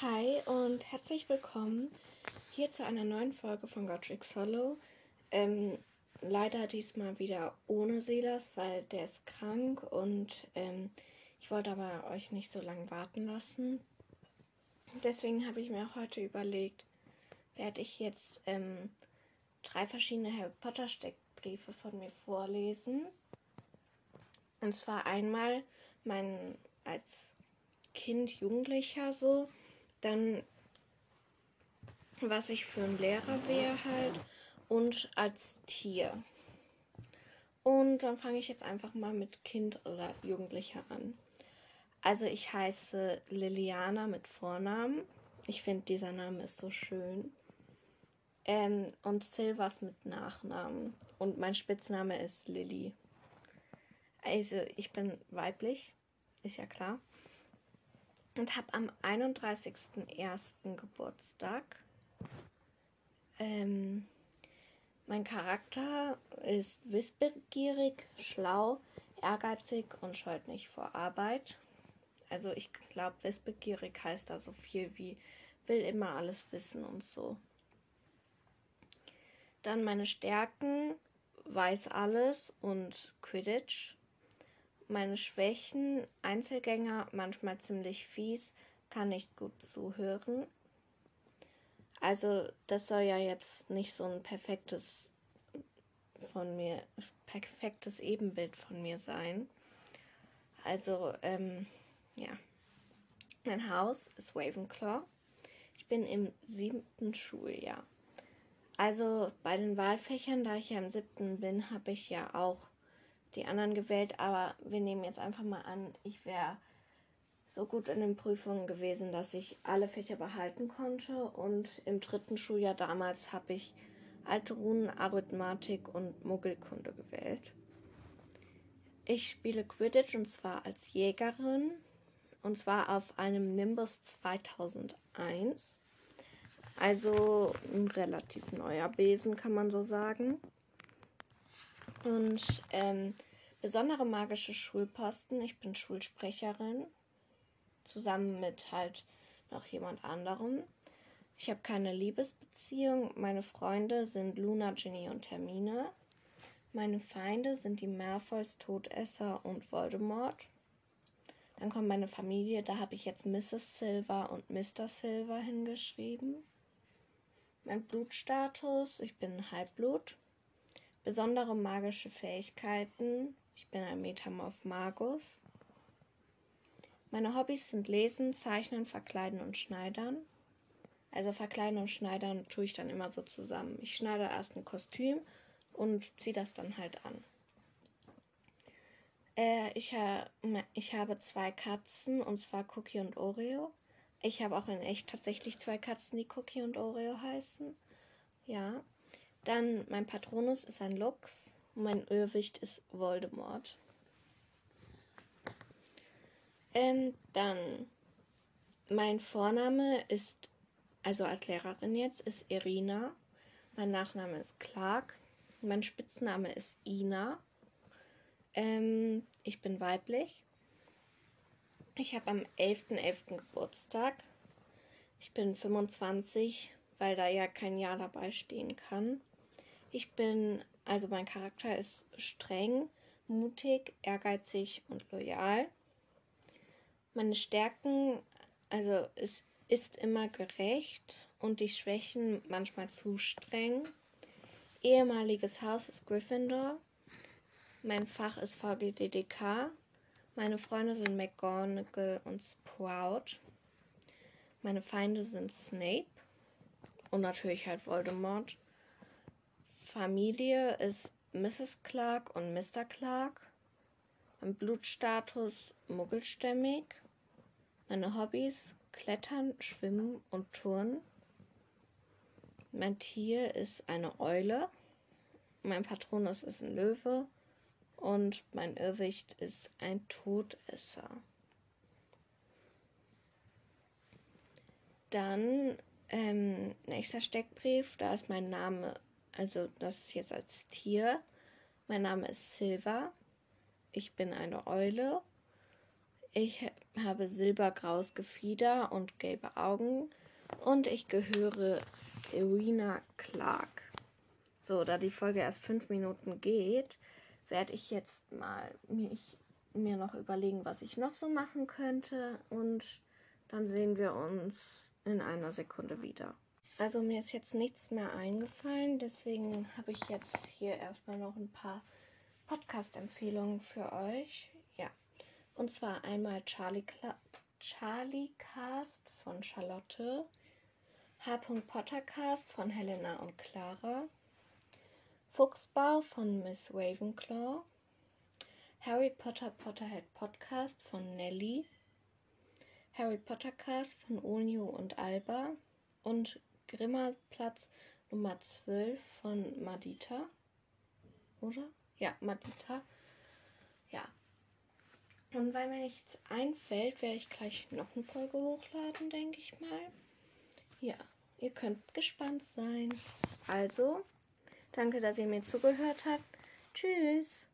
Hi und herzlich willkommen hier zu einer neuen Folge von Godric Solo. Ähm, leider diesmal wieder ohne Silas, weil der ist krank und ähm, ich wollte aber euch nicht so lange warten lassen. Deswegen habe ich mir heute überlegt, werde ich jetzt ähm, drei verschiedene Harry Potter Steckbriefe von mir vorlesen. Und zwar einmal mein als Kind, Jugendlicher so, dann was ich für ein Lehrer wäre halt und als Tier. Und dann fange ich jetzt einfach mal mit Kind oder Jugendlicher an. Also ich heiße Liliana mit Vornamen. Ich finde, dieser Name ist so schön. Ähm, und Silvas mit Nachnamen. Und mein Spitzname ist Lilly. Also ich bin weiblich, ist ja klar und habe am 31.01. Geburtstag. Ähm, mein Charakter ist wissbegierig, schlau, ehrgeizig und scheut nicht vor Arbeit. Also ich glaube, wissbegierig heißt da so viel wie will immer alles wissen und so. Dann meine Stärken, weiß alles und Quidditch meine Schwächen, Einzelgänger, manchmal ziemlich fies, kann nicht gut zuhören. Also das soll ja jetzt nicht so ein perfektes von mir, perfektes Ebenbild von mir sein. Also, ähm, ja. Mein Haus ist Ravenclaw. Ich bin im siebten Schuljahr. Also bei den Wahlfächern, da ich ja im siebten bin, habe ich ja auch die anderen gewählt, aber wir nehmen jetzt einfach mal an, ich wäre so gut in den Prüfungen gewesen, dass ich alle Fächer behalten konnte. Und im dritten Schuljahr damals habe ich Alte Runen, Arithmetik und Muggelkunde gewählt. Ich spiele Quidditch und zwar als Jägerin und zwar auf einem Nimbus 2001. Also ein relativ neuer Besen, kann man so sagen. Und ähm, besondere magische Schulposten. Ich bin Schulsprecherin. Zusammen mit halt noch jemand anderem. Ich habe keine Liebesbeziehung. Meine Freunde sind Luna, Ginny und Hermine. Meine Feinde sind die Malfoys, Todesser und Voldemort. Dann kommt meine Familie. Da habe ich jetzt Mrs. Silver und Mr. Silver hingeschrieben. Mein Blutstatus. Ich bin Halbblut. Besondere magische Fähigkeiten. Ich bin ein Metamorph Magus. Meine Hobbys sind Lesen, Zeichnen, Verkleiden und Schneidern. Also Verkleiden und Schneidern tue ich dann immer so zusammen. Ich schneide erst ein Kostüm und ziehe das dann halt an. Äh, ich, ha ich habe zwei Katzen und zwar Cookie und Oreo. Ich habe auch in echt tatsächlich zwei Katzen, die Cookie und Oreo heißen. Ja. Dann mein Patronus ist ein Lux und mein Irrwicht ist Voldemort. Ähm, dann mein Vorname ist, also als Lehrerin jetzt, ist Irina. Mein Nachname ist Clark. Mein Spitzname ist Ina. Ähm, ich bin weiblich. Ich habe am 11.11. .11. Geburtstag. Ich bin 25, weil da ja kein Jahr dabei stehen kann. Ich bin, also mein Charakter ist streng, mutig, ehrgeizig und loyal. Meine Stärken, also es ist immer gerecht und die Schwächen manchmal zu streng. Ehemaliges Haus ist Gryffindor. Mein Fach ist VGDDK. Meine Freunde sind McGonagall und Sprout. Meine Feinde sind Snape und natürlich halt Voldemort. Familie ist Mrs. Clark und Mr. Clark. Mein Blutstatus muggelstämmig. Meine Hobbys Klettern, Schwimmen und Turnen. Mein Tier ist eine Eule. Mein Patronus ist ein Löwe. Und mein Irrwicht ist ein Todesser. Dann ähm, nächster Steckbrief, da ist mein Name also das ist jetzt als Tier. Mein Name ist Silva. Ich bin eine Eule. Ich habe silbergraues Gefieder und gelbe Augen und ich gehöre Irina Clark. So, da die Folge erst fünf Minuten geht, werde ich jetzt mal mich, mir noch überlegen, was ich noch so machen könnte und dann sehen wir uns in einer Sekunde wieder. Also mir ist jetzt nichts mehr eingefallen, deswegen habe ich jetzt hier erstmal noch ein paar Podcast-Empfehlungen für euch. Ja, und zwar einmal Charlie, Cla Charlie Cast von Charlotte, H. Pottercast von Helena und Clara, Fuchsbau von Miss Ravenclaw, Harry Potter Potterhead Podcast von Nelly, Harry Potter Cast von Onio und Alba und Grimmerplatz Nummer 12 von Madita. Oder? Ja, Madita. Ja. Und weil mir nichts einfällt, werde ich gleich noch eine Folge hochladen, denke ich mal. Ja, ihr könnt gespannt sein. Also, danke, dass ihr mir zugehört habt. Tschüss.